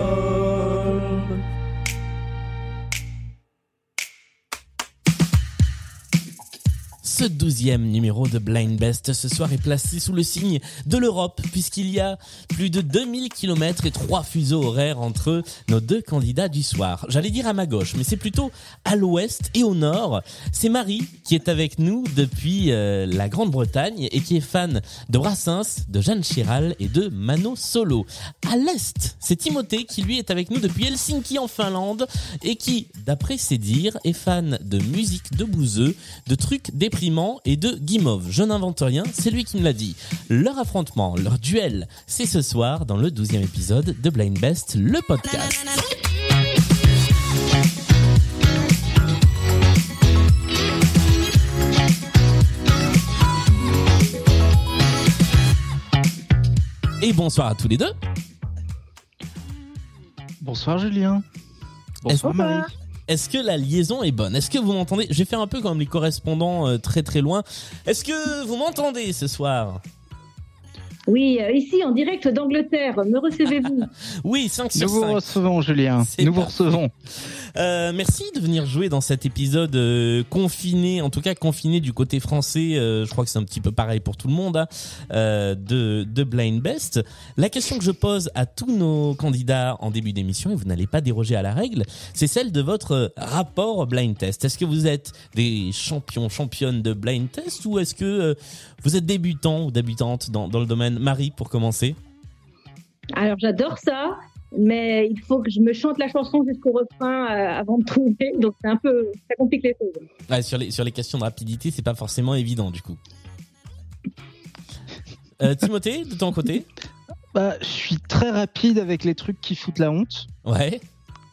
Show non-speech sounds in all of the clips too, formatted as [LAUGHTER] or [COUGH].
know. Ce douzième numéro de Blind Best ce soir est placé sous le signe de l'Europe puisqu'il y a plus de 2000 km et trois fuseaux horaires entre nos deux candidats du soir. J'allais dire à ma gauche, mais c'est plutôt à l'ouest et au nord. C'est Marie qui est avec nous depuis euh, la Grande-Bretagne et qui est fan de Brassens, de Jeanne Chiral et de Mano Solo. À l'est, c'est Timothée qui lui est avec nous depuis Helsinki en Finlande et qui, d'après ses dires, est fan de musique de bouseux, de trucs et de guimauve. Je n'invente rien, c'est lui qui me l'a dit. Leur affrontement, leur duel, c'est ce soir dans le 12e épisode de Blind Best, le podcast. Et bonsoir à tous les deux. Bonsoir Julien. Bonsoir Marie. Est-ce que la liaison est bonne? Est-ce que vous m'entendez? J'ai fait un peu comme les correspondants euh, très très loin. Est-ce que vous m'entendez ce soir? Oui, euh, ici en direct d'Angleterre. Me recevez-vous? [LAUGHS] Oui, 5 sur Nous vous 5. recevons Julien. Nous vous recevons. Euh, merci de venir jouer dans cet épisode euh, confiné, en tout cas confiné du côté français. euh, je crois que c'est un petit peu pareil pour tout le monde hein, de, de Blind Best. La question que je pose à tous nos candidats en début d'émission, et vous n'allez pas déroger à la règle, c'est celle de votre rapport blind test. Est-ce que vous êtes des champions, championnes de blind test, ou est-ce que vous êtes débutant ou débutante dans, dans le domaine? Marie, pour commencer Alors j'adore ça, mais il faut que je me chante la chanson jusqu'au refrain euh, avant de trouver, donc c'est un peu, ça complique les choses. Ouais, sur les sur les questions de rapidité, c'est pas forcément évident du coup. Euh, Timothée, de ton côté [LAUGHS] Bah, je suis très rapide avec les trucs qui foutent la honte. Ouais.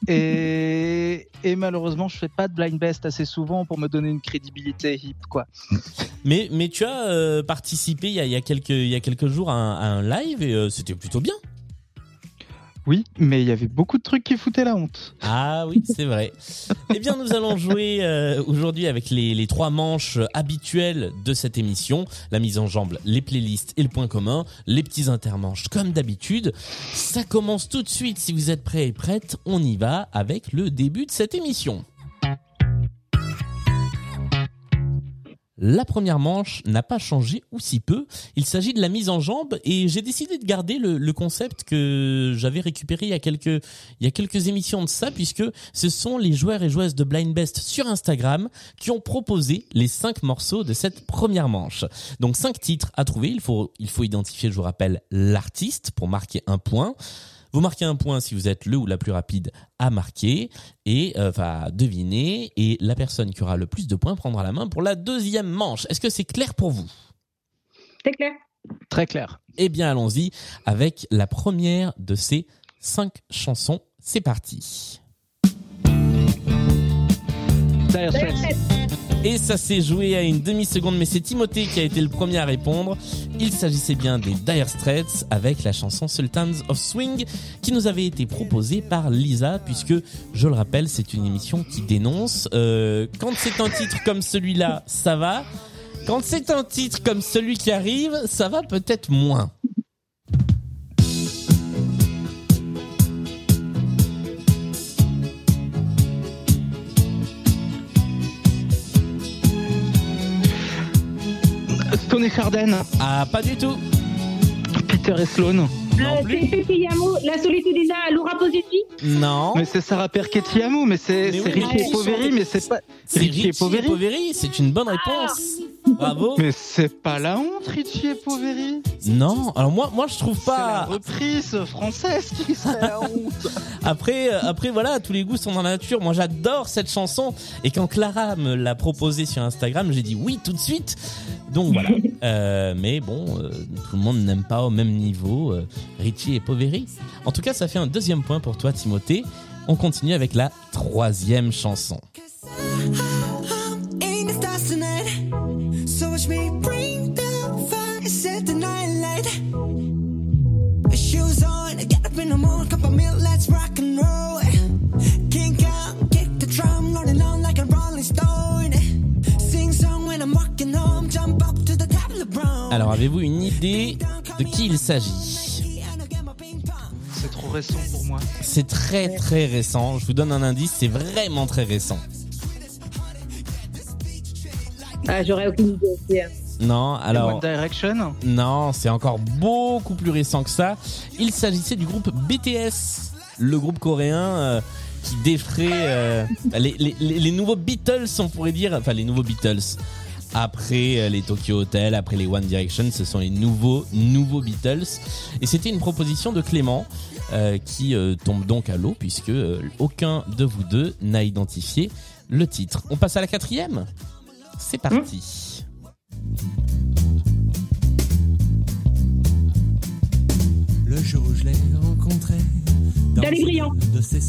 Et, et malheureusement, je fais pas de blind best assez souvent pour me donner une crédibilité hip, quoi. Mais mais tu as euh, participé il y a, il y a quelques il y a quelques jours à un, à un live et euh, c'était plutôt bien. Oui, mais il y avait beaucoup de trucs qui foutaient la honte. Ah oui, c'est vrai. [LAUGHS] eh bien, nous allons jouer euh, aujourd'hui avec les, les trois manches habituelles de cette émission. La mise en jambe, les playlists et le point commun. Les petits intermanches comme d'habitude. Ça commence tout de suite. Si vous êtes prêts et prêtes, on y va avec le début de cette émission. La première manche n'a pas changé ou si peu. Il s'agit de la mise en jambe et j'ai décidé de garder le, concept que j'avais récupéré il y a quelques émissions de ça puisque ce sont les joueurs et joueuses de Blind Best sur Instagram qui ont proposé les cinq morceaux de cette première manche. Donc cinq titres à trouver. Il faut identifier, je vous rappelle, l'artiste pour marquer un point. Vous marquez un point si vous êtes le ou la plus rapide à marquer et euh, enfin à deviner et la personne qui aura le plus de points prendra la main pour la deuxième manche. Est-ce que c'est clair pour vous? C'est clair Très clair. Eh bien allons-y avec la première de ces cinq chansons. C'est parti. Dire Straits. Et ça s'est joué à une demi-seconde, mais c'est Timothée qui a été le premier à répondre. Il s'agissait bien des Dire Straits avec la chanson Sultans of Swing qui nous avait été proposée par Lisa, puisque, je le rappelle, c'est une émission qui dénonce. Euh, quand c'est un titre comme celui-là, ça va. Quand c'est un titre comme celui qui arrive, ça va peut-être moins. Stone et Harden. Ah, pas du tout. Peter et Sloan. Non Euh, plus. c'est La solitude d'Isa, Laura Positi Non. Mais c'est Sarah Perquetiamo, mais c'est Mais c'est oui, et Poveri, mais c'est pas. Richie et Poveri. Poveri. C'est une bonne réponse. Bravo. Mais c'est pas la honte, Richie et Poveri. Non. Alors moi, moi, je trouve C'est la pas. reprise française qui serait la [LAUGHS] honte. Après, euh, après voilà, tous les goûts sont dans la nature. Moi, j'adore cette chanson. Et quand Clara me l'a proposée sur Instagram, j'ai dit oui tout de suite. Donc voilà. [LAUGHS] Euh, mais bon, euh, tout le monde n'aime pas au même niveau euh, Richie et Poveri. En tout cas, ça fait un deuxième point pour toi, Timothée. On continue avec la troisième chanson. Alors, avez-vous une idée de qui il s'agit? Récent pour moi. C'est très très récent. Je vous donne un indice, c'est vraiment très récent. Ah, j'aurais aucune idée aussi. hein. Non, alors One Direction non, c'est encore beaucoup plus récent que ça. Il s'agissait du groupe BTS, le groupe coréen euh, qui défrait euh, les, les- les- les nouveaux Beatles, on pourrait dire, enfin les nouveaux Beatles. Après euh, les Tokyo Hotel, après les One Direction, ce sont les nouveaux nouveaux Beatles. Et c'était une proposition de Clément euh, qui euh, tombe donc à l'eau puisque euh, aucun de vous deux n'a identifié le titre. On passe à la quatrième? C'est parti. Le jour où je l'ai rencontré. Danny Briand.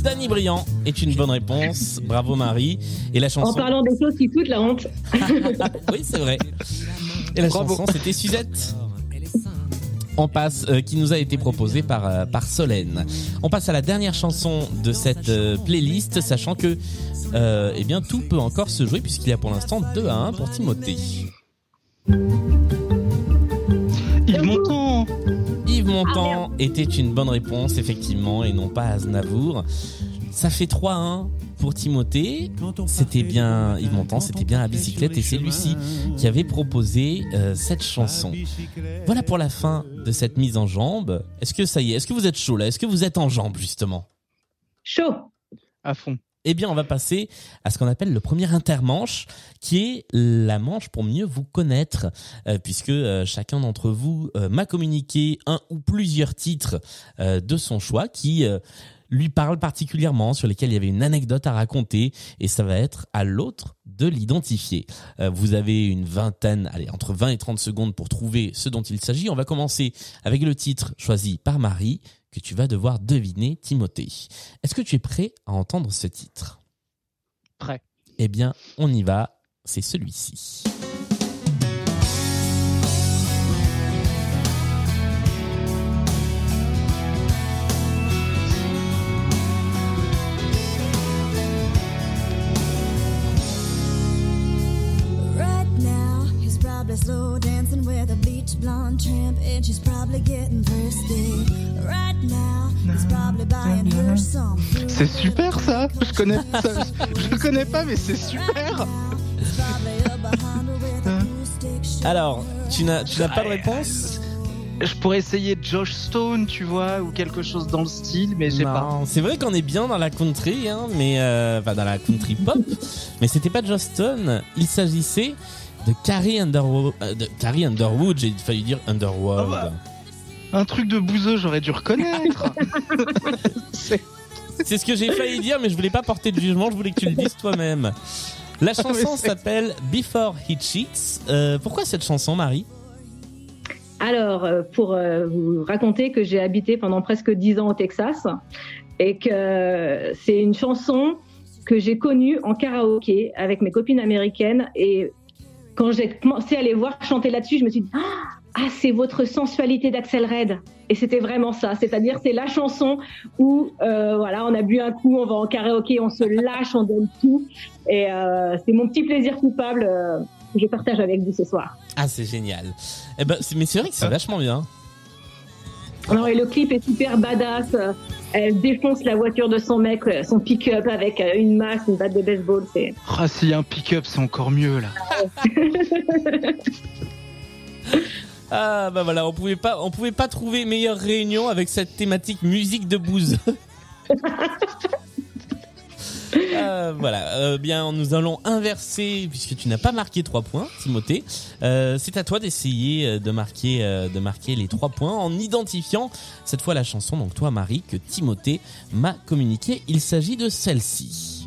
Danny Briand est une bonne réponse. Bravo Marie. Et la En chanson. parlant des choses qui foutent la honte. [LAUGHS] Oui, c'est vrai. Et la Bravo. chanson, c'était Suzette. On passe, euh, qui nous a été proposée par euh, par Solène. On passe à la dernière chanson de cette euh, playlist, sachant que euh, eh bien tout peut encore se jouer puisqu'il y a pour l'instant 2 à 1 pour Timothée. Yves Montand Yves Montand était une bonne réponse effectivement et non pas Aznavour. Ça fait 3 à 1 pour Timothée. C'était bien Yves Montand, c'était bien la bicyclette et c'est Lucie qui avait proposé euh, cette chanson. Voilà pour la fin de cette mise en jambe. Est-ce que ça y est? Est-ce que vous êtes chaud là? Est-ce que vous êtes en jambe justement? Chaud. à fond. Eh bien, on va passer à ce qu'on appelle le premier intermanche, qui est la manche pour mieux vous connaître, euh, puisque euh, chacun d'entre vous euh, m'a communiqué un ou plusieurs titres euh, de son choix qui euh, lui parlent particulièrement, sur lesquels il y avait une anecdote à raconter, et ça va être à l'autre de l'identifier. Euh, vous avez une vingtaine, allez, entre 20 et 30 secondes pour trouver ce dont il s'agit. On va commencer avec le titre choisi par Marie, que tu vas devoir deviner, Timothée. Est-ce que tu es prêt à entendre ce titre? Prêt. Eh bien, on y va. C'est celui-ci. Probably slow dancing with a bleach blonde tramp, and she's probably getting thirsty. Right now, he's probably buying her some fruit. C'est super ça Je connais ça, Je le connais pas mais c'est super shirt. Alors, tu n'as, tu n'as pas de réponse Je pourrais essayer Josh Stone, tu vois, ou quelque chose dans le style, mais j'ai pas. C'est vrai qu'on est bien dans la country, hein, mais euh, enfin dans la country pop, mais c'était pas Justin. Il s'agissait de Carrie Underwood. euh, de Carrie Underwood, j'ai failli dire Underworld. Ah bah. Un truc de bouseux, j'aurais dû reconnaître. [LAUGHS] C'est- C'est ce que j'ai failli dire, mais je voulais pas porter de jugement, je voulais que tu le dises toi-même. La mais chanson s'appelle Before He Cheats. Euh, pourquoi cette chanson, Marie? Alors, euh, pour euh, vous raconter que j'ai habité pendant presque 10 ans au Texas et que c'est une chanson que j'ai connue en karaoké avec mes copines américaines et quand j'ai commencé à les voir chanter là-dessus, je me suis dit ah c'est votre sensualité d'Axel Red et c'était vraiment ça, c'est-à-dire c'est la chanson où euh, voilà on a bu un coup, on va en karaoké, on se lâche, on donne tout et euh, c'est mon petit plaisir coupable euh, que je partage avec vous ce soir. Ah, c'est génial. Eh ben, c'est- mais c'est vrai que c'est vachement bien. Non, et le clip est super badass. Elle défonce la voiture de son mec, euh, son pick-up avec euh, une masse, une batte de baseball. C'est Ah, s'il y a un pick-up, c'est encore mieux là. [LAUGHS] Ah bah voilà, on pouvait pas, on pouvait pas trouver meilleure réunion avec cette thématique musique de bouse. [LAUGHS] Euh, voilà, euh, bien nous allons inverser puisque tu n'as pas marqué trois points, Timothée. Euh, c'est à toi d'essayer euh, de marquer, euh, de marquer les trois points en identifiant cette fois la chanson. Donc toi, Marie, que Timothée m'a communiqué. Il s'agit de celle-ci.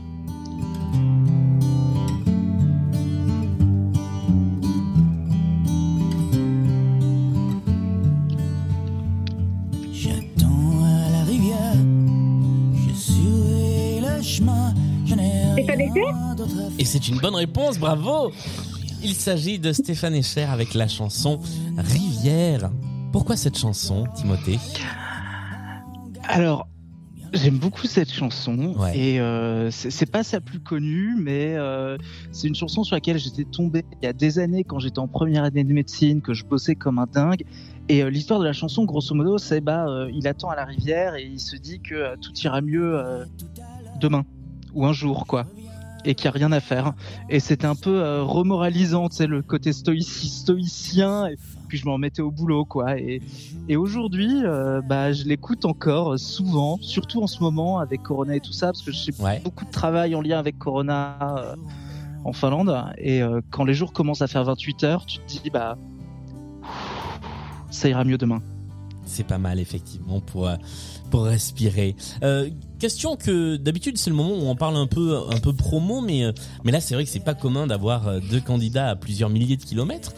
Stéphane Echer Et c'est une bonne réponse, bravo Il s'agit de Stéphane Echer avec la chanson Rivière. Pourquoi cette chanson, Timothée? Alors, J'aime beaucoup cette chanson Ouais. et euh, c'est c'est pas sa plus connue, mais euh, c'est une chanson sur laquelle j'étais tombé il y a des années quand j'étais en première année de médecine, que je bossais comme un dingue. Et euh, l'histoire de la chanson, grosso modo, c'est bah euh, il attend à la rivière et il se dit que euh, tout ira mieux euh, demain ou un jour, quoi, et qu'il y a rien à faire. Et c'était un peu euh, remoralisant, tu sais, le côté stoïci- stoïcien. Et puis je m'en mettais au boulot, quoi. Et, et aujourd'hui, euh, bah, je l'écoute encore euh, souvent, surtout en ce moment avec Corona et tout ça, parce que j'ai Ouais. beaucoup de travail en lien avec Corona euh, en Finlande. Et euh, quand les jours commencent à faire 28 heures, tu te dis, bah, ça ira mieux demain. C'est pas mal effectivement pour euh, pour respirer. Euh, question que d'habitude c'est le moment où on parle un peu un peu promo, mais euh, mais là c'est vrai que c'est pas commun d'avoir deux candidats à plusieurs milliers de kilomètres.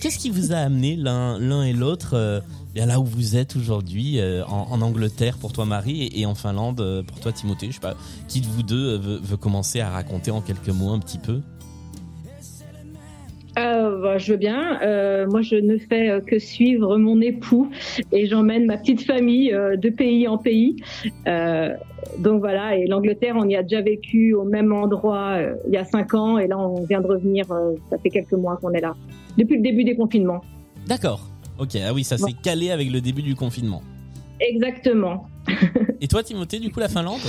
Qu'est-ce qui vous a amené l'un l'un et l'autre là où vous êtes aujourd'hui en, Angleterre pour toi Marie et, en Finlande pour toi Timothée? Je sais pas qui de vous deux veut commencer à raconter en quelques mots un petit peu? Euh, bah, je veux bien. Euh, moi, je ne fais euh, que suivre mon époux et j'emmène ma petite famille euh, de pays en pays. Donc voilà, et l'Angleterre, on y a déjà vécu au même endroit il y a cinq ans et là, on vient de revenir. ça fait quelques mois qu'on est là, depuis le début des confinements. D'accord. Ok. Ah oui, ça s'est calé avec le début du confinement. Exactement. [LAUGHS] Et toi Timothée, du coup la Finlande?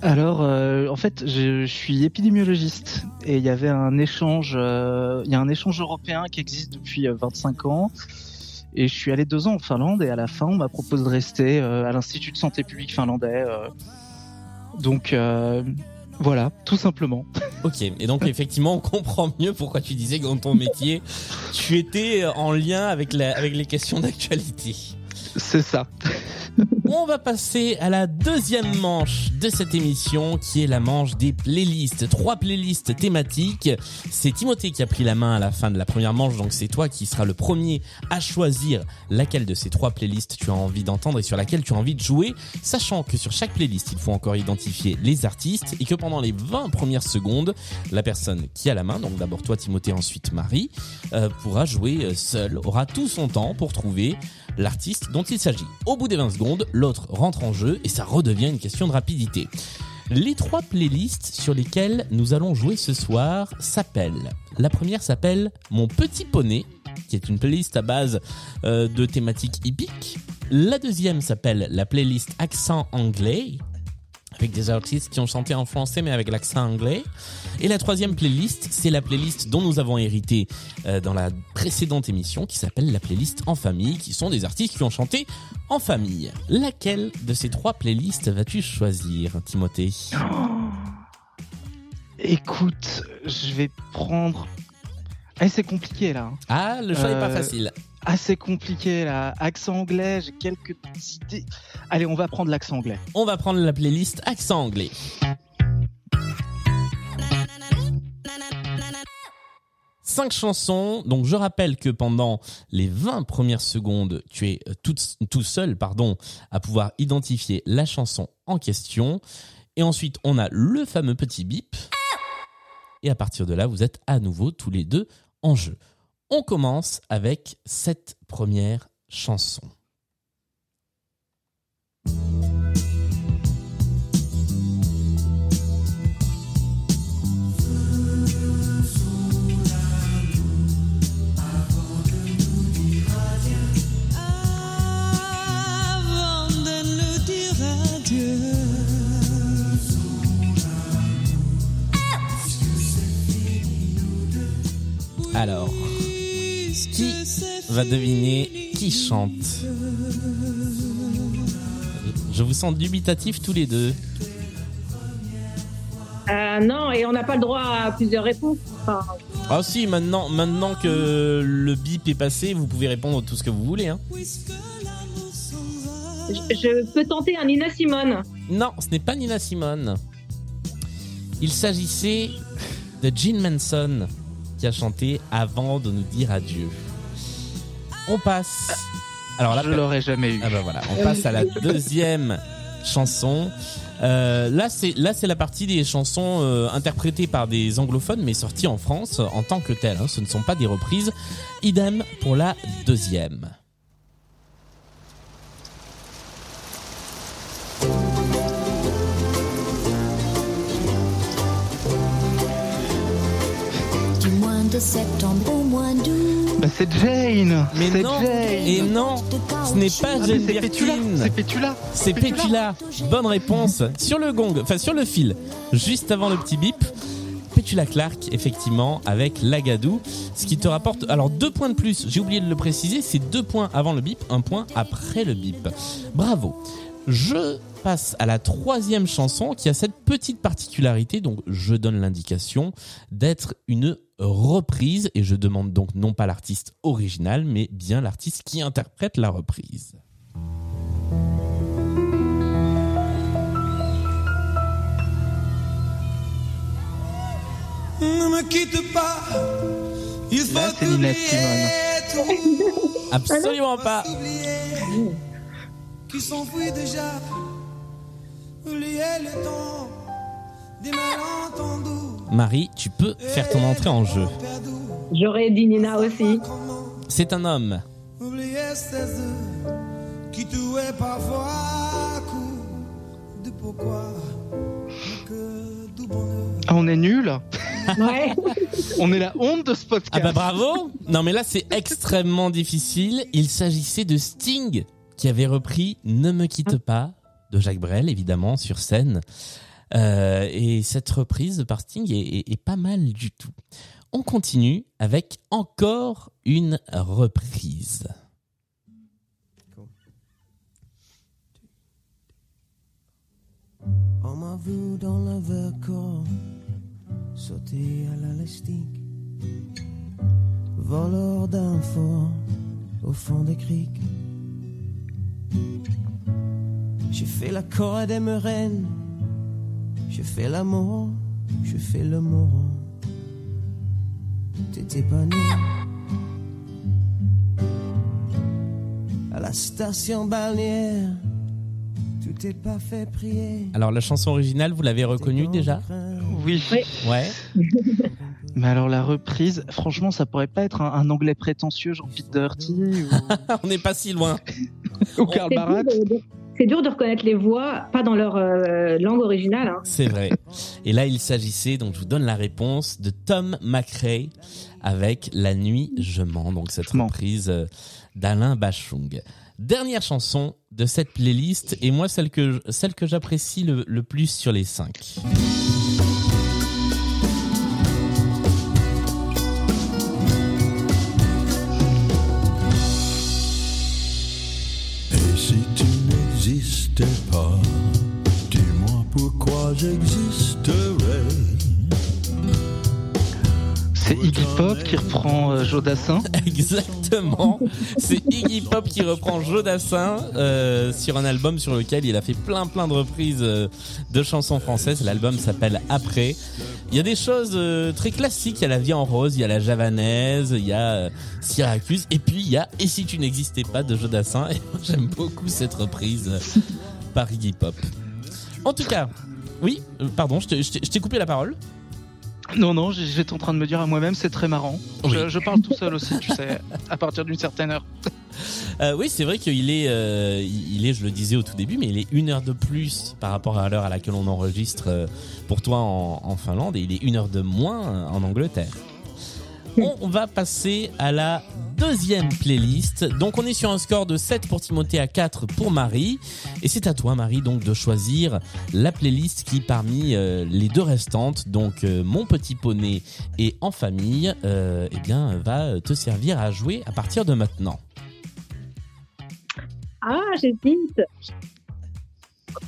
Alors, euh, en fait, je, suis épidémiologiste et il y avait un échange, euh, il y a un échange européen qui existe depuis euh, 25 ans. Et je suis allé deux ans en Finlande et à la fin, on m'a proposé de rester euh, à l'Institut de santé publique finlandais. euh. donc, euh, voilà, tout simplement. [LAUGHS] Ok, et donc effectivement, on comprend mieux pourquoi tu disais que dans ton métier, tu étais en lien avec, la, avec les questions d'actualité. C'est ça. On va passer à la deuxième manche de cette émission qui est la manche des playlists. Trois playlists thématiques. C'est Timothée qui a pris la main à la fin de la première manche, donc c'est toi qui seras le premier à choisir laquelle de ces trois playlists tu as envie d'entendre et sur laquelle tu as envie de jouer, sachant que sur chaque playlist, il faut encore identifier les artistes et que pendant les 20 premières secondes, la personne qui a la main, donc d'abord toi Timothée, ensuite Marie, euh, pourra jouer euh, seule, aura tout son temps pour trouver l'artiste dont il s'agit. Au bout des 20 secondes, l'autre rentre en jeu et ça redevient une question de rapidité. Les trois playlists sur lesquelles nous allons jouer ce soir s'appellent. La première s'appelle Mon Petit Poney, qui est une playlist à base euh, de thématiques hippiques. La deuxième s'appelle la playlist Accent Anglais, avec des artistes qui ont chanté en français mais avec l'accent anglais. Et la troisième playlist, c'est la playlist dont nous avons hérité euh, dans la précédente émission, qui s'appelle la playlist En Famille, qui sont des artistes qui ont chanté en famille. Laquelle de ces trois playlists vas-tu choisir, Timothée? Écoute, je vais prendre. Ah, c'est compliqué là. hein. Ah, le choix est pas Euh, facile. C'est compliqué là. Accent anglais, j'ai quelques idées. Allez, on va prendre l'accent anglais. On va prendre la playlist accent anglais. Cinq chansons. Donc, je rappelle que pendant les 20 premières secondes, tu es euh, tout, tout seul, pardon, à pouvoir identifier la chanson en question. Et ensuite, on a le fameux petit bip. Et à partir de là, vous êtes à nouveau tous les deux en jeu. On commence avec cette première chanson. Alors, va deviner qui chante Je vous sens dubitatifs tous les deux. Euh, non, et on n'a pas le droit à plusieurs réponses. Enfin, Ah si, maintenant, maintenant que le bip est passé, vous pouvez répondre tout ce que vous voulez. Hein. je, je peux tenter un Nina Simone. Non, ce n'est pas Nina Simone. Il s'agissait de Gene Manson qui a chanté avant de nous dire adieu on passe. Alors là, je l'aurais jamais ah eu. Bah on passe à la euh, deuxième chanson. Euh, là, c'est là, c'est la partie des chansons euh, interprétées par des anglophones, mais sorties en France en tant que telles. Hein. Ce ne sont pas des reprises. Idem pour la deuxième. Du mois de septembre au mois. Bah, c'est Jane. Mais c'est non, Jane. et non, ce n'est pas Ah, Jane c'est Pétula. Birkin. C'est Pétula. C'est Pétula. Bonne réponse. Sur le gong, enfin sur le fil, juste avant le petit bip. Pétula Clark, effectivement, avec Lagadou. Ce qui te rapporte, alors deux points de plus, j'ai oublié de le préciser, c'est deux points avant le bip, un point après le bip. Bravo. Je passe à la troisième chanson qui a cette petite particularité, donc je donne l'indication d'être une reprise et je demande donc non pas l'artiste original, mais bien l'artiste qui interprète la reprise. Ne me quitte pas. Il faut Là. Absolument pas. Qui s'enfuit déjà. Marie, tu peux faire ton entrée en jeu. J'aurais dit Nina aussi. C'est un homme. Ah, on est nul. Ouais. [LAUGHS] On est la honte de ce podcast. Ah bah bravo Non mais là c'est extrêmement difficile. Il s'agissait de Sting qui avait repris Ne me quitte pas de Jacques Brel évidemment sur scène. Euh, et cette reprise par Sting est, pas mal du tout. On continue avec encore une reprise. J'ai fait la corde des murènes, j'ai fait l'amour, j'ai fait le moron. T'étais pas né à la station balnéaire. Tout est pas fait prier. Alors la chanson originale, vous l'avez reconnue déjà Oui. Oui. Ouais. [LAUGHS] Mais alors la reprise, franchement, ça pourrait pas être un, un anglais prétentieux, genre Pete Doherty ou, [LAUGHS] On n'est pas si loin. ou Karl C'est C'est dur de reconnaître les voix, pas dans leur euh, langue originale. hein. C'est vrai. Et là, il s'agissait, donc je vous donne la réponse, de Tom McRae avec La nuit, je mens. Donc cette Je reprise euh, d'Alain Bachung. Dernière chanson de cette playlist et moi celle que celle que j'apprécie le, le plus sur les cinq. Et si tu n'existais pas, dis-moi pourquoi j'existerais. Pop qui reprend euh, Jodassin. [LAUGHS] Exactement. C'est Iggy Pop qui reprend Jodassin euh, sur un album sur lequel il a fait plein plein de reprises euh, de chansons françaises. L'album s'appelle Après. Il y a des choses euh, très classiques. Il y a la vie en rose, il y a la javanaise, il y a euh, Syracuse, et puis il y a Et si tu n'existais pas de Jodassin. Et j'aime beaucoup cette reprise par Iggy Pop. En tout cas, oui, pardon, je t'ai coupé la parole. Non, non, j'étais en train de me dire à moi-même, c'est très marrant. Oui. Je, je parle tout seul aussi, tu sais, à partir d'une certaine heure. [LAUGHS] Euh, oui, c'est vrai qu'il est, euh, il est, je le disais au tout début, mais il est une heure de plus par rapport à l'heure à laquelle on enregistre euh, pour toi en, en Finlande et il est une heure de moins en Angleterre. On va passer à la deuxième playlist. Donc on est sur un score de 7 pour Timothée à 4 pour Marie. Et c'est à toi Marie donc de choisir la playlist qui parmi euh, les deux restantes, donc euh, Mon Petit Poney et En Famille, euh, eh bien va te servir à jouer à partir de maintenant. Ah, j'hésite.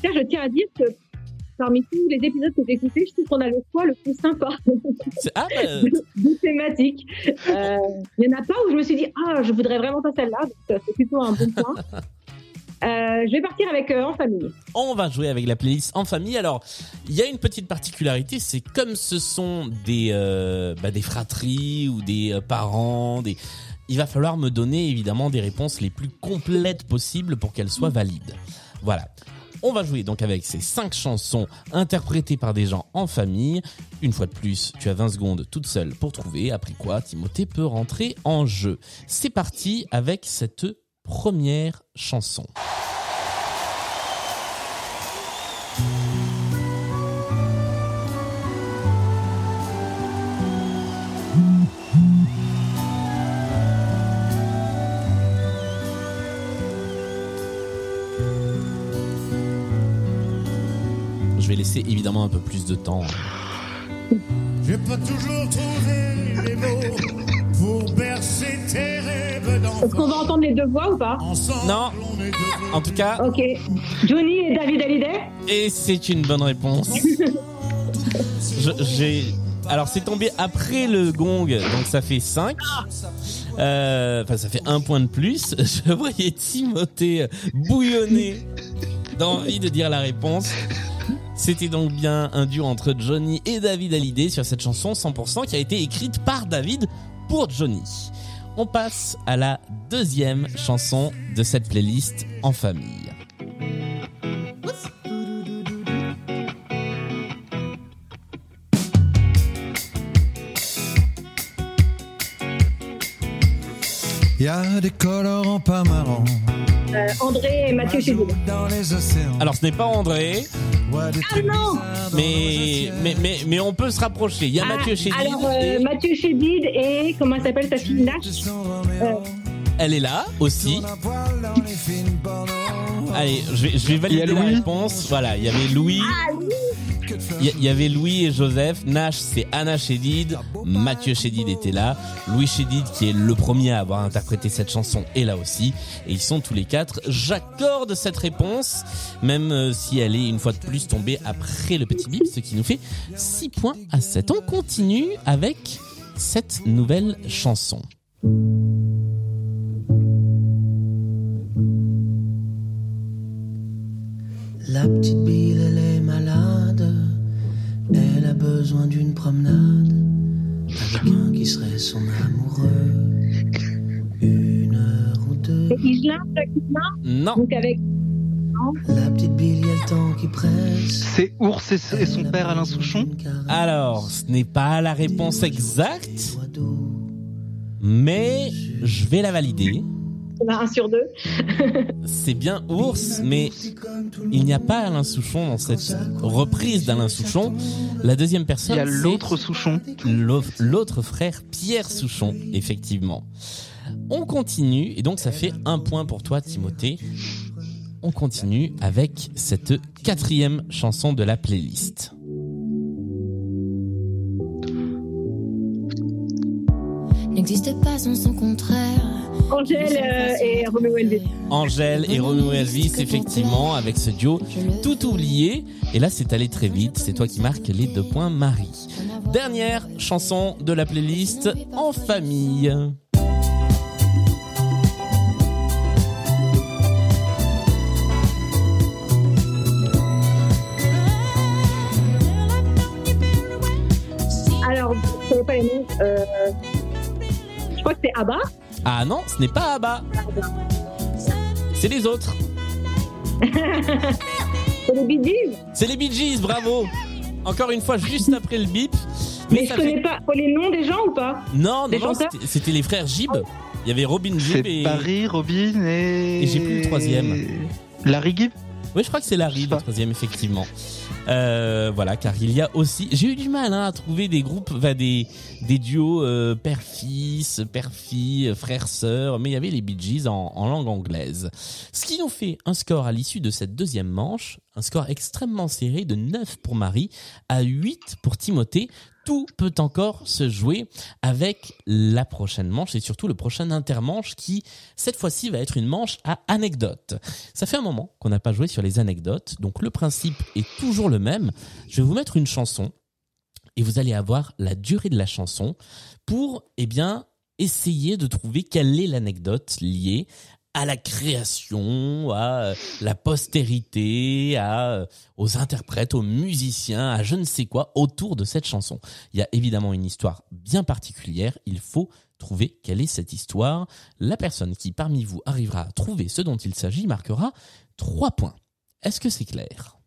Je tiens à dire que parmi tous les épisodes que j'ai écoutés, je trouve qu'on a le choix le plus sympa C'est- Ah, bah, [LAUGHS] de thématiques. Euh, Il y en a pas où je me suis dit, ah, je voudrais vraiment pas celle-là, donc euh, c'est plutôt un bon [LAUGHS] point. Euh, je vais partir avec euh, En famille. on va jouer avec la playlist en famille. Alors, il y a une petite particularité, c'est comme ce sont des euh, bah, des fratries ou des euh, parents, des il va falloir me donner évidemment des réponses les plus complètes possibles pour qu'elles soient valides. Voilà. On va jouer donc avec ces cinq chansons interprétées par des gens en famille. Une fois de plus, tu as 20 secondes toute seule pour trouver, après quoi Timothée peut rentrer en jeu. C'est parti avec cette première chanson. Évidemment un peu plus de temps. J'ai pas toujours trouvé les mots pour bercer tes rêves Est-ce qu'on va entendre les deux voix ou pas? Ensemble, Non. deux. En tout cas, Ok. Johnny et David Hallyday? Et c'est une bonne réponse. J'ai. Alors c'est tombé après le gong, donc ça fait 5. Euh, Enfin, ça fait un point de plus. [LAUGHS] Je voyais Timothée bouillonner d'envie de dire la réponse. C'était donc bien un duo entre Johnny et David Hallyday sur cette chanson 100% qui a été écrite par David pour Johnny. On passe à la deuxième chanson de cette playlist en famille. Y a des colorants pas marrants Euh, André et Mathieu Chédid. dans les océans. Alors ce n'est pas André, Dans mais, mais, mais, mais on peut se rapprocher. Il y a Ah, Mathieu Chédid, Alors, euh, et Mathieu Chédid et comment elle s'appelle sa fille Nash. Roméo. elle est là aussi. Allez, je vais, je vais valider la Louis. réponse. Voilà, il y avait Louis. De fleurs. Il y, avait Louis et Joseph. Nash, c'est Anna Chédid. Mathieu Chédid était là. Louis Chédid, qui est le premier à avoir interprété cette chanson, est là aussi. Et ils sont tous les quatre. J'accorde cette réponse, même euh, si elle est une fois de plus tombée après le petit bip, ce qui nous fait 6 points à 7. On continue avec cette nouvelle chanson. Besoin d'une promenade avec un qui serait son amoureux. Une heure ou deux. Jacques Igelin, Non, donc avec La petite bille, y a le temps qui presse. C'est Ours et, et son père Alain Souchon. alors ce n'est pas la réponse exacte, mais je vais la valider. On a un sur deux. C'est bien Ours, mais il n'y a pas Alain Souchon dans cette reprise d'Alain Souchon. La deuxième Il personne, y a l'autre Souchon. l'au- l'autre frère Pierre Souchon, effectivement. On continue, et donc ça fait un point pour toi, Timothée. On continue avec cette quatrième chanson de la playlist. N'existe pas sans son contraire. Angèle euh, et Roméo Elvis. Angèle et Romeo Elvis, effectivement, avec ce duo tout oublié. Et là, c'est allé très vite. C'est toi qui marques les deux points, Marie. Dernière chanson de la playlist en famille. Alors, je ne connais pas les noms. Euh, je crois que c'est Abba. Ah non, ce n'est pas Abba. C'est les autres. C'est les Bee Gees. C'est les Bee Gees, bravo. Encore une fois, juste après le bip. Mais ça je connais fait- pas les noms des gens ou pas? Non, non, des non, c'était- les frères Gib. Il y avait Robin Gibb et... Barry, Robin et. Et j'ai plus le troisième. Larry Gibb Oui, je crois que c'est Larry, le troisième, effectivement. Euh, voilà, car il y a aussi, j'ai eu du mal hein, à trouver des groupes, enfin, des des duos euh, père-fils, père-fille, frère-sœur, mais il y avait les Bee Gees en, en langue anglaise. Ce qui nous fait un score à l'issue de cette deuxième manche, un score extrêmement serré de 9 pour Marie à 8 pour Timothée. Tout peut encore se jouer avec la prochaine manche et surtout le prochain intermanche qui, cette fois-ci, va être une manche à anecdotes. Ça fait un moment qu'on n'a pas joué sur les anecdotes, donc le principe est toujours le même. Je vais vous mettre une chanson et vous allez avoir la durée de la chanson pour, eh bien, essayer de trouver quelle est l'anecdote liée à la création, à euh, la postérité, à, euh, aux interprètes, aux musiciens, à je ne sais quoi autour de cette chanson. Il y a évidemment une histoire bien particulière. Il faut trouver quelle est cette histoire. La personne qui parmi vous arrivera à trouver ce dont il s'agit marquera trois points. Est-ce que c'est clair?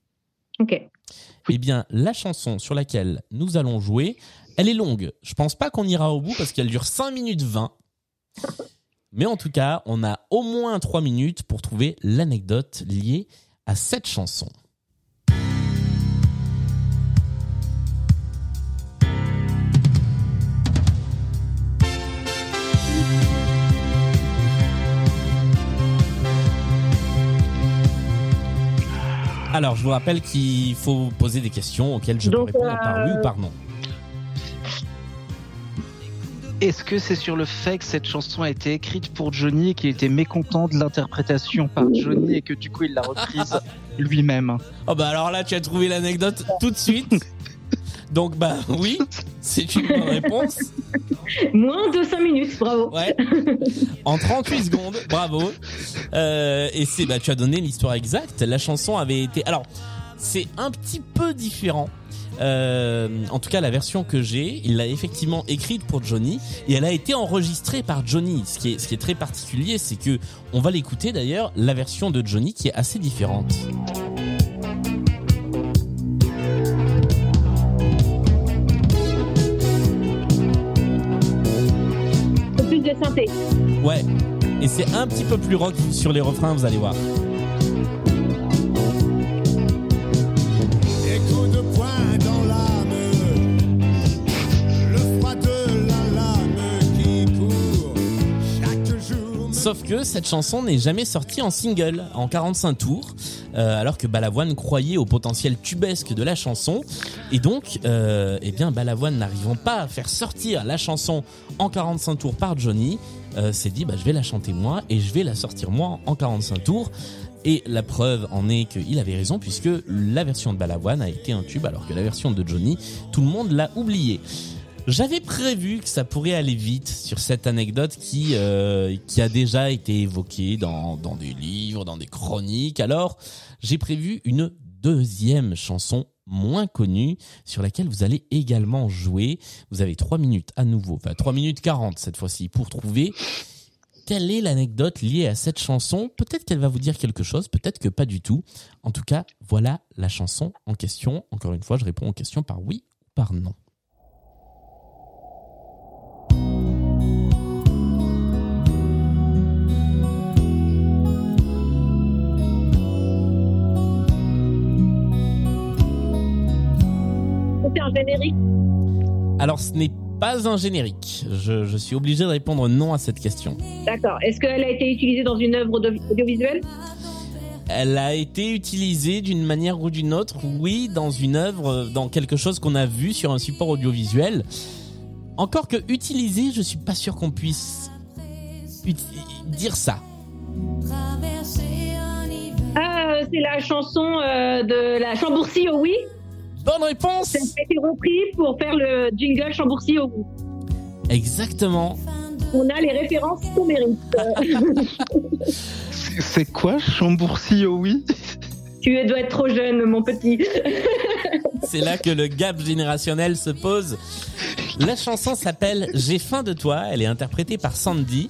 Ok. Eh bien, la chanson sur laquelle nous allons jouer, elle est longue. Je pense pas qu'on ira au bout parce qu'elle dure 5 minutes 20. Mais en tout cas, on a au moins 3 minutes pour trouver l'anecdote liée à cette chanson. Alors, je vous rappelle qu'il faut poser des questions auxquelles je Donc, peux répondre par oui euh, ou par non. Est-ce que c'est sur le fait que cette chanson a été écrite pour Johnny et qu'il était mécontent de l'interprétation par Johnny et que du coup il l'a reprise [LAUGHS] lui-même? Oh bah alors là, tu as trouvé l'anecdote tout de suite. Donc bah oui, c'est une bonne réponse. Moins de 5 minutes, bravo. Ouais. En 38 secondes, bravo. Euh, et c'est bah tu as donné l'histoire exacte. La chanson avait été alors c'est un petit peu différent. Euh, en tout cas, la version que j'ai, il l'a effectivement écrite pour Johnny et elle a été enregistrée par Johnny. Ce qui est, ce qui est très particulier, c'est que on va l'écouter d'ailleurs la version de Johnny qui est assez différente. Plus de synthé. Ouais. Et c'est un petit peu plus rock sur les refrains, vous allez voir. Sauf que cette chanson n'est jamais sortie en single, en 45 tours, euh, alors que Balavoine croyait au potentiel tubesque de la chanson. Et donc, euh, eh bien, Balavoine n'arrivant pas à faire sortir la chanson en 45 tours par Johnny, euh, s'est dit, bah, je vais la chanter moi et je vais la sortir moi en 45 tours. Et la preuve en est qu'il avait raison puisque la version de Balavoine a été un tube alors que la version de Johnny, tout le monde l'a oublié. J'avais prévu que ça pourrait aller vite sur cette anecdote qui euh, qui a déjà été évoquée dans dans des livres, dans des chroniques. Alors, j'ai prévu une deuxième chanson moins connue sur laquelle vous allez également jouer. Vous avez trois minutes à nouveau, enfin trois minutes 40 cette fois-ci pour trouver quelle est l'anecdote liée à cette chanson Peut-être qu'elle va vous dire quelque chose, peut-être que pas du tout. En tout cas, voilà la chanson en question. Encore une fois, je réponds aux questions par oui ou par non. Générique. Alors, ce n'est pas un générique. Je, je suis obligé de répondre non à cette question. D'accord. Est-ce qu'elle a été utilisée dans une œuvre audio- audiovisuelle Elle a été utilisée d'une manière ou d'une autre, oui, dans une œuvre, dans quelque chose qu'on a vu sur un support audiovisuel. Encore que utilisée, je suis pas sûr qu'on puisse dire ça. Ah, euh, c'est la chanson euh, de la Chambourcy au oui? Bonne réponse Ça a été repris pour faire le jingle Chambourcy au oui. Exactement. On a les références qu'on mérite. C'est- quoi Chambourcy oh oui? Tu dois être trop jeune, mon petit. C'est là que le gap générationnel se pose. La chanson s'appelle J'ai faim de toi. Elle est interprétée par Sandy.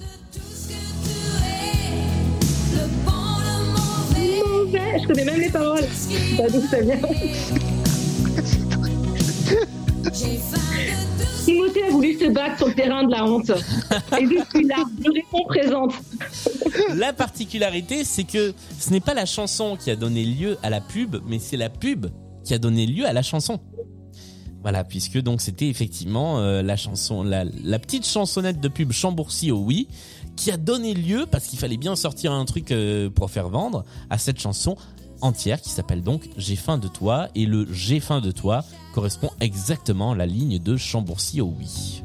Mauvais. Je connais même les paroles. Bah, d'où ça vient. Timothée a voulu se battre sur le terrain de la honte. Et je là, je réponds présente. La particularité, c'est que ce n'est pas la chanson qui a donné lieu à la pub, mais c'est la pub qui a donné lieu à la chanson. Voilà, puisque donc c'était effectivement euh, la chanson, la, petite chansonnette de pub Chambourcy au oui, qui a donné lieu, parce qu'il fallait bien sortir un truc euh, pour faire vendre, à cette chanson entière qui s'appelle donc J'ai faim de toi, et le J'ai faim de toi correspond exactement à la ligne de Chambourcy au oui.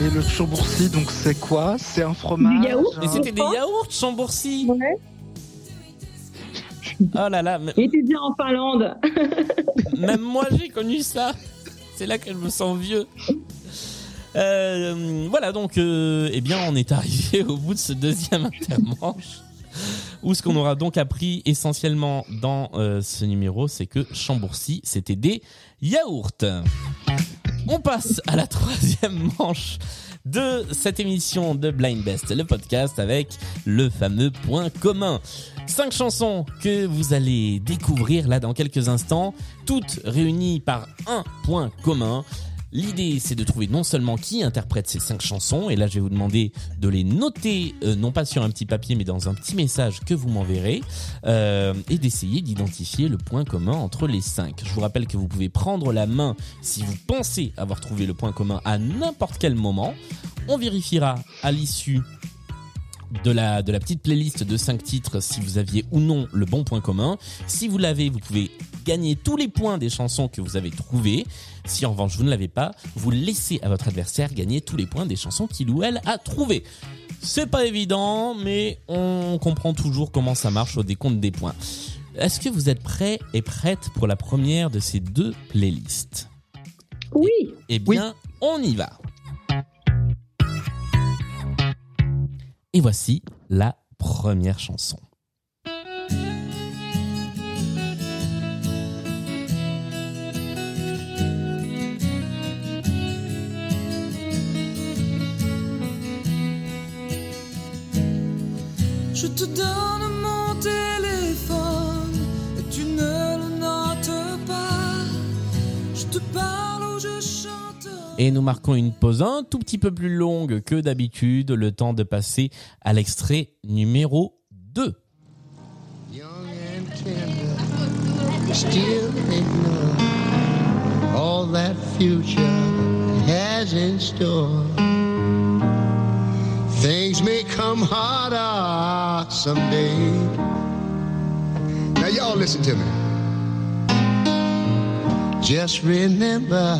Et le Chambourcy, donc c'est quoi? C'est un fromage? Du yaourt Et un- c'était des yaourts Chambourcy Ouais. Oh là là, mais- Il était bien en Finlande. [LAUGHS] Même moi, j'ai connu ça. C'est là que je me sens vieux. Euh, voilà, donc, euh, eh bien, on est arrivé au bout de ce deuxième [LAUGHS] intermanche. Où ce qu'on aura donc appris essentiellement dans euh, ce numéro, c'est que Chambourcy, c'était des yaourts. On passe à la [LAUGHS] troisième manche de cette émission de Blind Best, le podcast avec le fameux point commun. Cinq chansons que vous allez découvrir là dans quelques instants, toutes réunies par un point commun. L'idée, c'est de trouver non seulement qui interprète ces cinq chansons, et là, je vais vous demander de les noter, euh, non pas sur un petit papier, mais dans un petit message que vous m'enverrez, euh, et d'essayer d'identifier le point commun entre les cinq. Je vous rappelle que vous pouvez prendre la main si vous pensez avoir trouvé le point commun à n'importe quel moment. On vérifiera à l'issue de la, petite playlist de 5 titres si vous aviez ou non le bon point commun. Si vous l'avez, vous pouvez gagner tous les points des chansons que vous avez trouvées. Si en revanche vous ne l'avez pas, vous laissez à votre adversaire gagner tous les points des chansons qu'il ou elle a trouvées. C'est pas évident, mais on comprend toujours comment ça marche au décompte des points. Est-ce que vous êtes prêts et prêtes pour la première de ces deux playlists? Oui. Eh bien, on y va. Et voici la première chanson. Je te donne mon téléphone et tu ne le notes pas. Je te parle ou je chante. Et nous marquons une pause un tout petit peu plus longue que d'habitude, le temps de passer à l'extrait numéro 2. Young and tender, still in love. All that future has in store. Harder someday. Now, y'all listen to me. Just remember,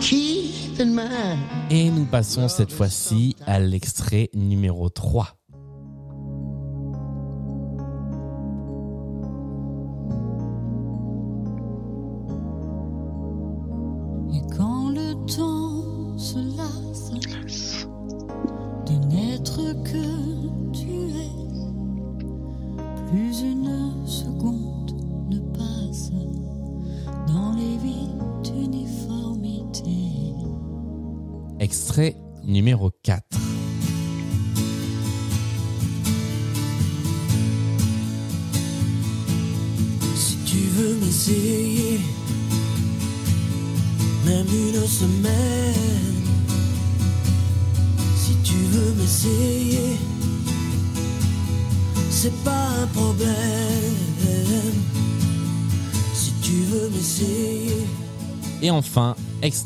keep in mind. Et nous passons cette fois-ci à l'extrait numéro 3.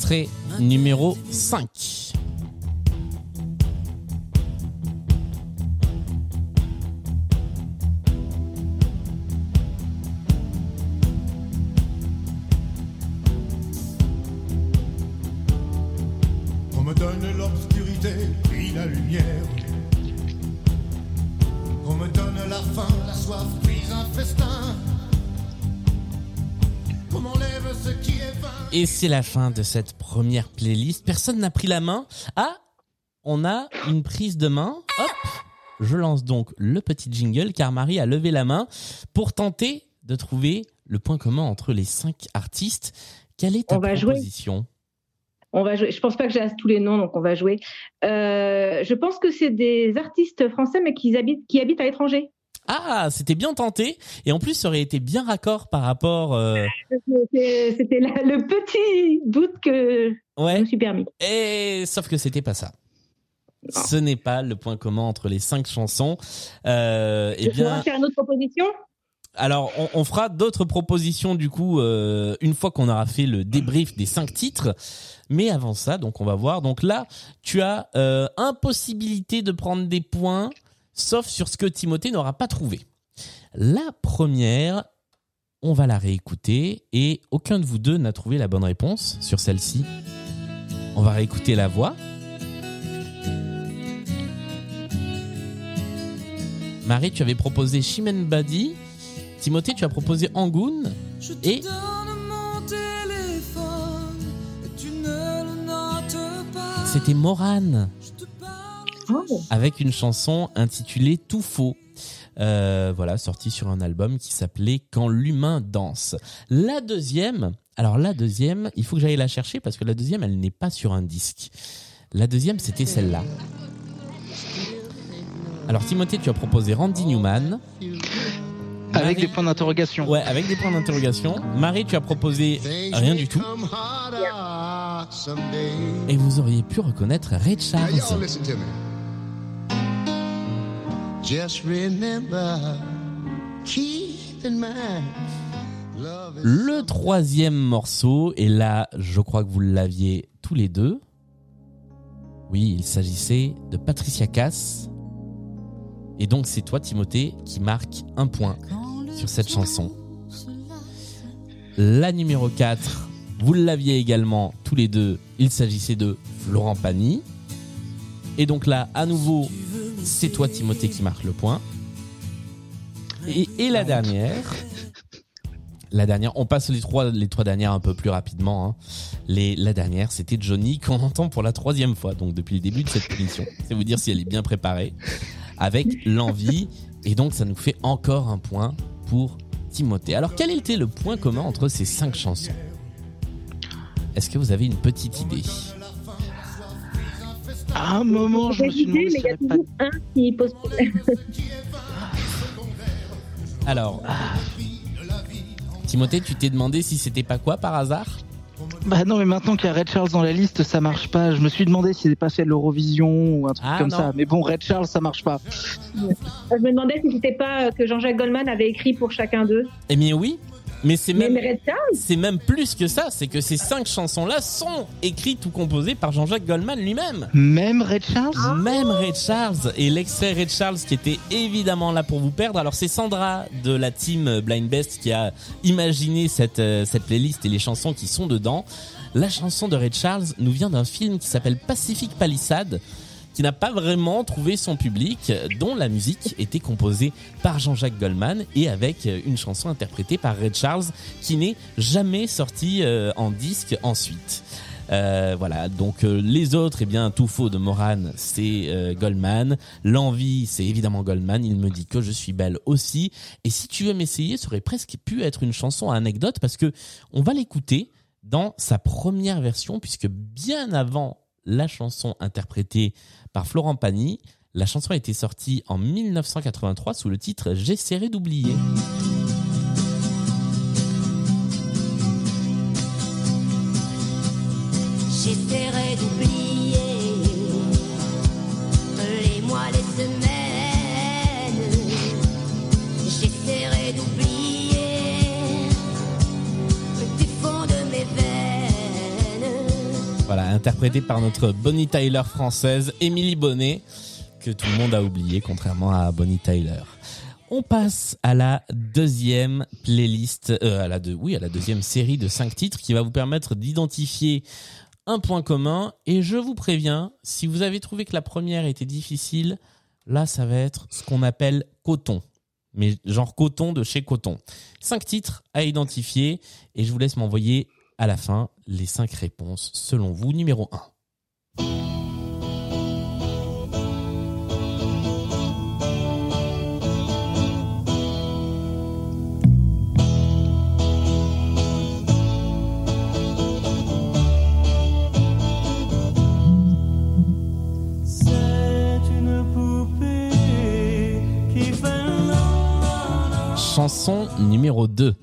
Extrait numéro 5. Et c'est la fin de cette première playlist. Personne n'a pris la main. Ah, on a une prise de main. Hop, je lance donc le petit jingle car Marie a levé la main pour tenter de trouver le point commun entre les cinq artistes. Quelle est ta On va jouer. proposition? On va jouer. Je pense pas que j'ai tous les noms, donc on va jouer. Euh, je pense que c'est des artistes français, mais qui habitent, qui habitent à l'étranger. Ah, c'était bien tenté. Et en plus, ça aurait été bien raccord par rapport... euh, C'était le petit doute que je Ouais. me suis permis. Et sauf que c'était pas ça. Ce n'est pas le point commun entre les cinq chansons. Euh, eh Je bien, pourrais faire une autre proposition? Alors on, on fera d'autres propositions du coup euh, une fois qu'on aura fait le débrief des cinq titres. Mais avant ça, donc on va voir. Donc là, tu as euh, impossibilité de prendre des points, sauf sur ce que Timothée n'aura pas trouvé. La première, on va la réécouter et aucun de vous deux n'a trouvé la bonne réponse sur celle-ci. On va réécouter la voix. Marie, tu avais proposé Chimène Badi. Timothée, tu as proposé te Et-. C'était Morane avec une chanson intitulée Tout faux. Euh, voilà, sortie sur un album qui s'appelait Quand l'humain danse. La deuxième, alors la deuxième, il faut que j'aille la chercher parce que la deuxième, elle n'est pas sur un disque. La deuxième, c'était celle-là. Alors Timothée, tu as proposé Randy Newman. Avec Marie- des points d'interrogation. Ouais, avec des points d'interrogation. Marie, tu as proposé rien du tout. Et vous auriez pu reconnaître Ray Charles. Just remember, Le troisième morceau, et là, je crois que vous l'aviez tous les deux. Oui, il s'agissait de Patricia Cass Et donc c'est toi Timothée qui marque un point sur cette chanson. La numéro 4, vous l'aviez également tous les deux, il s'agissait de Florent Pagny. Et donc là, à nouveau, c'est toi Timothée qui marque le point. Et, la dernière, la dernière, on passe les trois, les dernières un peu plus rapidement. hein. La dernière, c'était Johnny qu'on entend pour la troisième fois, donc depuis le début de cette émission. C'est vous dire si elle est bien préparée, avec l'envie. Et donc ça nous fait encore un point pour Timothée. Alors quel était le point commun entre ces cinq chansons? Est-ce que vous avez une petite idée? À un moment, je me suis demandé mais si il y a j'avais pas un qui pose problème. [LAUGHS] Alors, Timothée, tu t'es demandé si c'était pas quoi par hasard? Bah non, mais maintenant qu'il y a Red Charles dans la liste, ça marche pas. Je me suis demandé s'il n'était pas fait de l'Eurovision ou un truc Ah, comme non. ça. Mais bon, Red Charles, ça marche pas. Je me demandais si c'était pas que Jean-Jacques Goldman avait écrit pour chacun d'eux. Eh bien oui, mais c'est même Red Charles, c'est même plus que ça, c'est que ces cinq chansons-là sont écrites ou composées par Jean-Jacques Goldman lui-même. Même Red Charles Même Ray Charles et l'extrait Ray Charles qui était évidemment là pour vous perdre. Alors c'est Sandra de la team Blind Best qui a imaginé cette euh, cette playlist et les chansons qui sont dedans. La chanson de Ray Charles nous vient d'un film qui s'appelle Pacific Palisade qui n'a pas vraiment trouvé son public, dont la musique était composée par Jean-Jacques Goldman et avec euh, une chanson interprétée par Ray Charles qui n'est jamais sortie euh, en disque ensuite. Euh, voilà, donc euh, les autres, eh bien, tout faux de Moran, c'est Goldman. L'envie, c'est évidemment Goldman. Il me dit que je suis belle aussi. Et si tu veux m'essayer, ça aurait presque pu être une chanson à anecdote parce que on va l'écouter dans sa première version, puisque bien avant la chanson interprétée par Florent Pagny, la chanson a été sortie en 1983 sous le titre J'essaierai d'oublier. Interprété par notre Bonnie Tyler française, Émilie Bonnet, que tout le monde a oublié, contrairement à Bonnie Tyler. On passe à la deuxième playlist, euh, à la deux, oui, à la deuxième série de cinq titres qui va vous permettre d'identifier un point commun. Et je vous préviens, si vous avez trouvé que la première était difficile, là, ça va être ce qu'on appelle coton. Mais genre coton de chez coton. Cinq titres à identifier et je vous laisse m'envoyer à la fin les cinq réponses selon vous. Numéro 1. C'est une poupée qui fait non, Chanson numéro 2.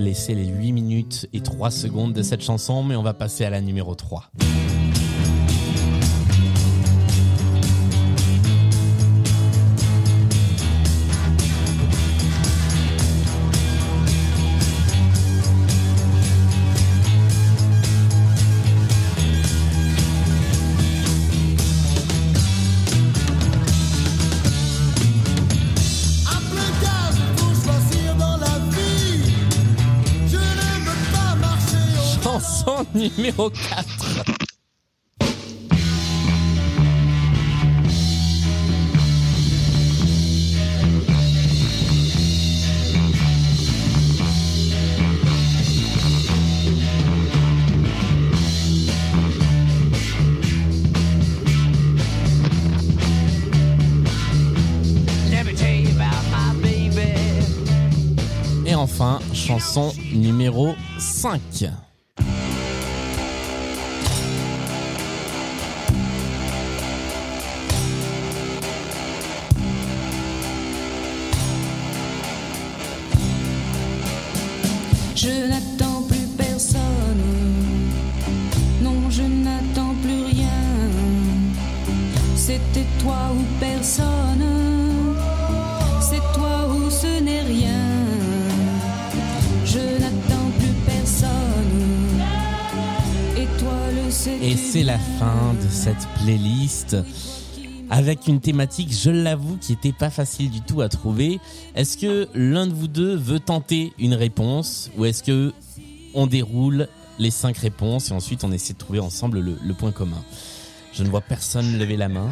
Laisser les 8 minutes et 3 secondes de cette chanson, mais on va passer à la numéro 3. Numéro 4. Let me tell you about my baby. Et enfin, chanson numéro 5. C'était toi ou personne. C'est toi ou ce n'est rien. Je n'attends plus personne. Et toi le sais. Et c'est la fin de cette playlist avec une thématique, je l'avoue, qui était pas facile du tout à trouver. Est-ce que l'un de vous deux veut tenter une réponse ou est-ce que on déroule les cinq réponses et ensuite on essaie de trouver ensemble le, le point commun? Je ne vois personne lever la main.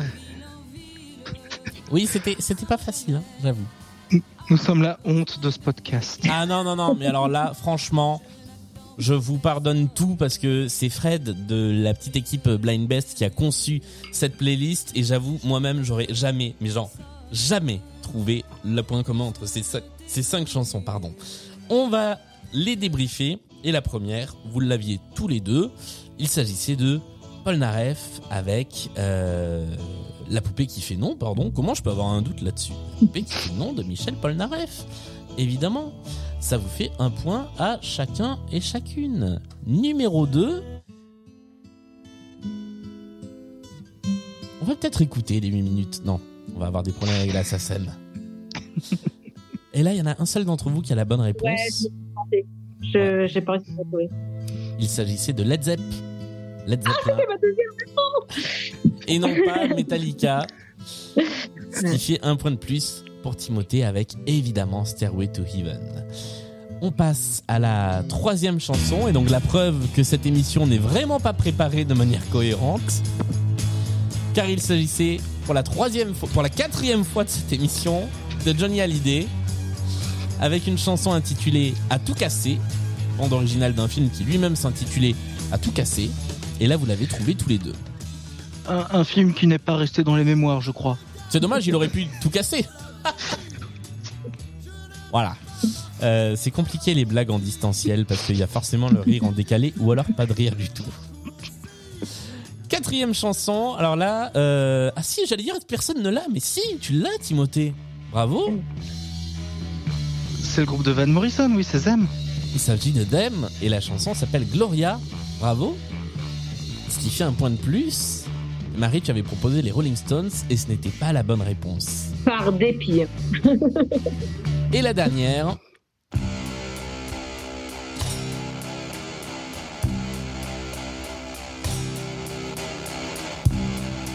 Oui, c'était c'était pas facile, hein, j'avoue. Nous sommes la honte de ce podcast. Ah non non non, mais alors là, franchement, je vous pardonne tout parce que c'est Fred de la petite équipe Blind Best qui a conçu cette playlist et j'avoue moi-même j'aurais jamais, mais genre jamais trouvé le point commun entre ces cinq, ces cinq chansons. Pardon. On va les débriefer et la première, vous l'aviez tous les deux. Il s'agissait de Paul Naref avec euh, la poupée qui fait non. Pardon. Comment je peux avoir un doute là-dessus? La poupée qui fait non de Michel Polnareff. Évidemment ça vous fait un point à chacun et chacune. Numéro 2. On va peut-être écouter les 8 minutes. Non, on va avoir des problèmes avec la SACEM. et là, il y en a un seul d'entre vous qui a la bonne Ouais, réponse. tentée. Je j'ai pas réussi à trouver. Il s'agissait de Led Zepp. Led Zeppelin. C'est ma deuxième et non pas [LAUGHS] Metallica. Ce qui fait un point de plus pour Timothée avec évidemment Stairway to Heaven. On passe à la troisième chanson et donc la preuve que cette émission n'est vraiment pas préparée de manière cohérente. Car il s'agissait pour la troisième fois, pour la quatrième fois de cette émission de Johnny Hallyday avec une chanson intitulée À tout casser, bande originale d'un film qui lui-même s'intitulait À tout casser. Et là, vous l'avez trouvé tous les deux. Un, un film qui n'est pas resté dans les mémoires, je crois. C'est dommage, il aurait pu tout casser. voilà. Euh, c'est compliqué les blagues en distanciel parce qu'il y a forcément le rire en décalé ou alors pas de rire du tout. Quatrième chanson. Alors là, euh... ah si, j'allais dire personne ne l'a, mais si, tu l'as, Timothée. Bravo. C'est le groupe de Van Morrison, oui, c'est Zem. Il s'agit de Dem et la chanson s'appelle Gloria. Bravo. Fait un point de plus. Marie, tu avais proposé les Rolling Stones et ce n'était pas la bonne réponse. Par dépit. Et la dernière.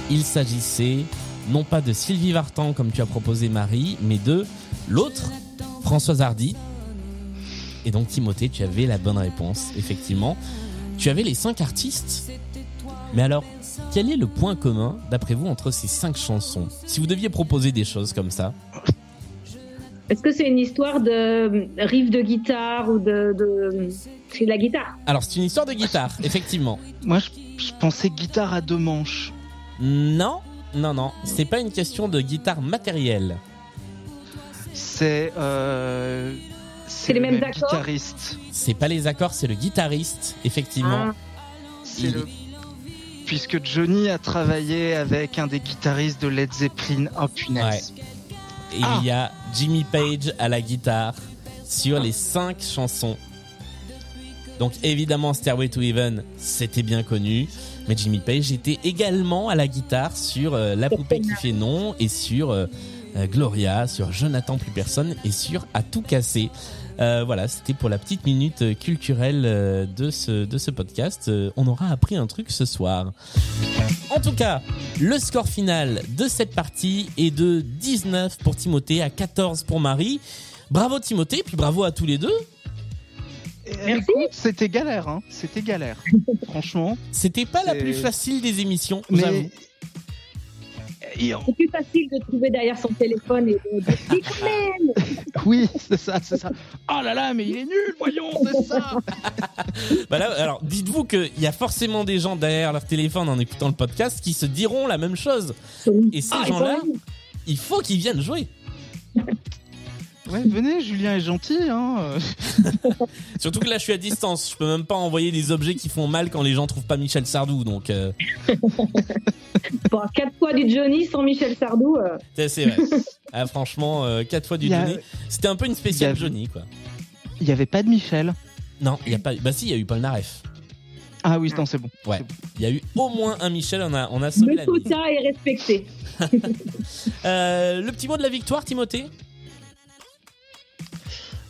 Il s'agissait non pas de Sylvie Vartan comme tu as proposé Marie, mais de l'autre, Françoise Hardy. Et donc Timothée, tu avais la bonne réponse, effectivement. Tu avais les cinq artistes. Mais alors, quel est le point commun, d'après vous, entre ces cinq chansons Si vous deviez proposer des choses comme ça, Est-ce que c'est une histoire de riff de guitare ou de, de... c'est de la guitare? Alors, c'est une histoire de guitare, effectivement. Moi, je, je pensais guitare à deux manches. Non, non, non. C'est pas une question de guitare matérielle. C'est. Euh, C'est les le mêmes même accords? guitariste. C'est pas les accords, c'est le guitariste, effectivement. Ah. C'est Il- le. Puisque Johnny a travaillé avec un des guitaristes de Led Zeppelin. Oh punaise. Et Ah. il y a Jimmy Page à la guitare sur les cinq chansons. Donc évidemment Stairway to Heaven, c'était bien connu, mais Jimmy Page était également à la guitare sur euh, La poupée qui fait non et sur euh, euh, Gloria, sur Je n'attends plus personne et sur À tout casser. Euh, voilà, c'était pour la petite minute culturelle euh, de ce, de ce podcast. Euh, on aura appris un truc ce soir. En tout cas, le score final de cette partie est de 19 pour Timothée à 14 pour Marie. Bravo Timothée, puis bravo à tous les deux. Et Écoute, c'était galère, hein. C'était galère. [LAUGHS] Franchement. C'était pas la plus facile des émissions, Mais. C'est plus facile de trouver derrière son téléphone et de dire [LAUGHS] quand même [LAUGHS] Oui, c'est ça, c'est ça. Oh là là, mais il est nul, voyons, c'est ça. [LAUGHS] Bah là, alors dites-vous qu'il y a forcément des gens derrière leur téléphone en écoutant le podcast qui se diront la même chose. Et ces Ah, gens-là, il faut qu'ils viennent jouer. Ouais, venez, Julien est gentil, hein. [LAUGHS] Surtout que là, je suis à distance. Je peux même pas envoyer des objets qui font mal quand les gens trouvent pas Michel Sardou. Donc, euh, [LAUGHS] Bon, quatre fois du Johnny sans Michel Sardou. euh, c'est vrai. [LAUGHS] Ah, franchement, euh, quatre fois du a- Johnny. C'était un peu une spéciale a- Johnny, quoi. Il y avait pas de Michel. Non, il y a pas. Bah si, il y a eu Paul Naref. Ah oui, non, c'est bon. Ouais. Il y a eu au moins un Michel, on a, on a sauvé Le la quota est respecté. Euh, le petit mot de la victoire, Timothée?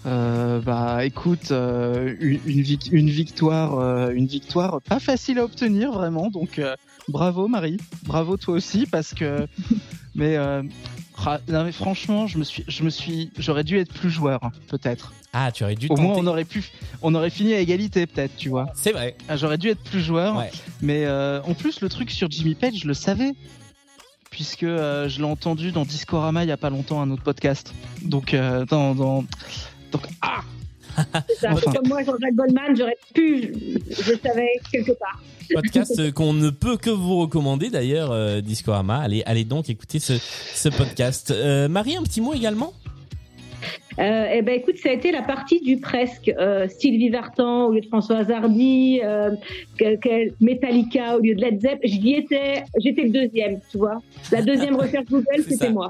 Euh, bah écoute, euh, une, une vic- une victoire, euh, une victoire pas facile à obtenir vraiment. Donc bravo Marie, bravo toi aussi parce que, [LAUGHS] mais, ra- non, mais franchement, je me suis, je me suis, j'aurais dû être plus joueur hein, peut-être. Ah, tu aurais dû Au moins tenter. on aurait pu, on aurait fini à égalité peut-être, tu vois. C'est vrai. Ah, J'aurais dû être plus joueur, Ouais. mais en plus le truc sur Jimmy Page, je le savais. Puisque je l'ai entendu dans Discorama il y a pas longtemps, un autre podcast. Donc, dans, dans, donc, ah, ça. Enfin. Comme moi, Jean-Jacques Goldman, j'aurais pu, je, je savais quelque part. Podcast [LAUGHS] qu'on ne peut que vous recommander d'ailleurs, euh, Discorama. Allez, allez donc écouter ce, ce podcast. Euh, Marie, un petit mot également? Euh, eh ben, écoute, ça a été la partie du presque. Euh, Sylvie Vartan au lieu de Françoise Hardy, euh, Metallica au lieu de Led Zepp. J'y étais, j'étais le deuxième, tu vois. La deuxième [LAUGHS] recherche Google, C'est c'était moi.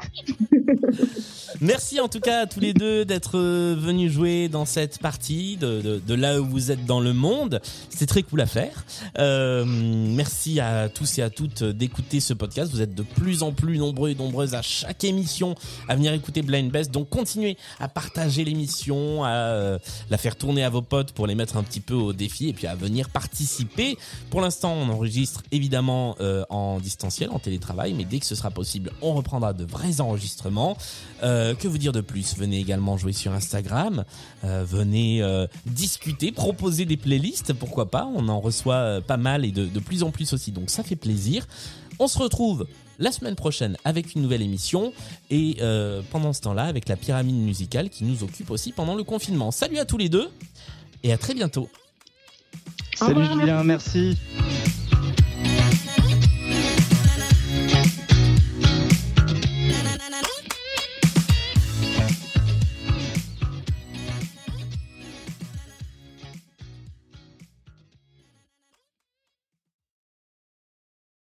[LAUGHS] Merci en tout cas à tous les deux d'être euh, venus jouer dans cette partie, de, de, de là où vous êtes dans le monde. C'était très cool à faire. Euh, merci à tous et à toutes d'écouter ce podcast. Vous êtes de plus en plus nombreux et nombreuses à chaque émission à venir écouter Blind Best. Donc continuez à partager l'émission, à euh, la faire tourner à vos potes pour les mettre un petit peu au défi et puis à venir participer. Pour l'instant, on enregistre évidemment euh, en distanciel, en télétravail, mais dès que ce sera possible, on reprendra de vrais enregistrements. Euh, que vous dire de plus? Venez également jouer sur Instagram, venez discuter, proposer des playlists, pourquoi pas? On en reçoit pas mal et de plus en plus aussi, donc ça fait plaisir. On se retrouve la semaine prochaine avec une nouvelle émission et euh, pendant ce temps-là avec la pyramide musicale qui nous occupe aussi pendant le confinement. Salut à tous les deux et à très bientôt. salut revoir, Julien, merci.